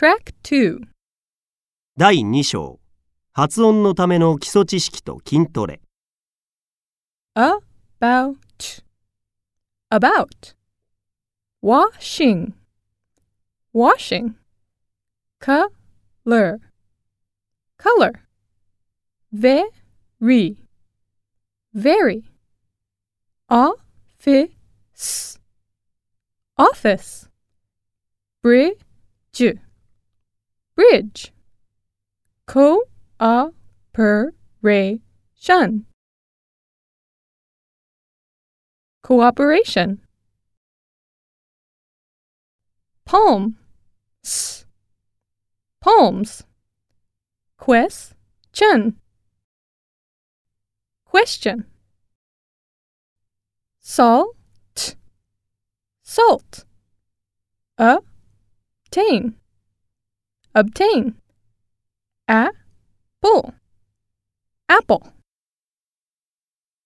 Track 2第2章発音のための基礎知識と筋トレ About About Washing Washing Color Color Very Very Office Office Bridge Bridge. Cooperation. Cooperation. Palm. S. Palms. Palms. Question. Question. Salt. Salt. Obtain Obtain Apple Apple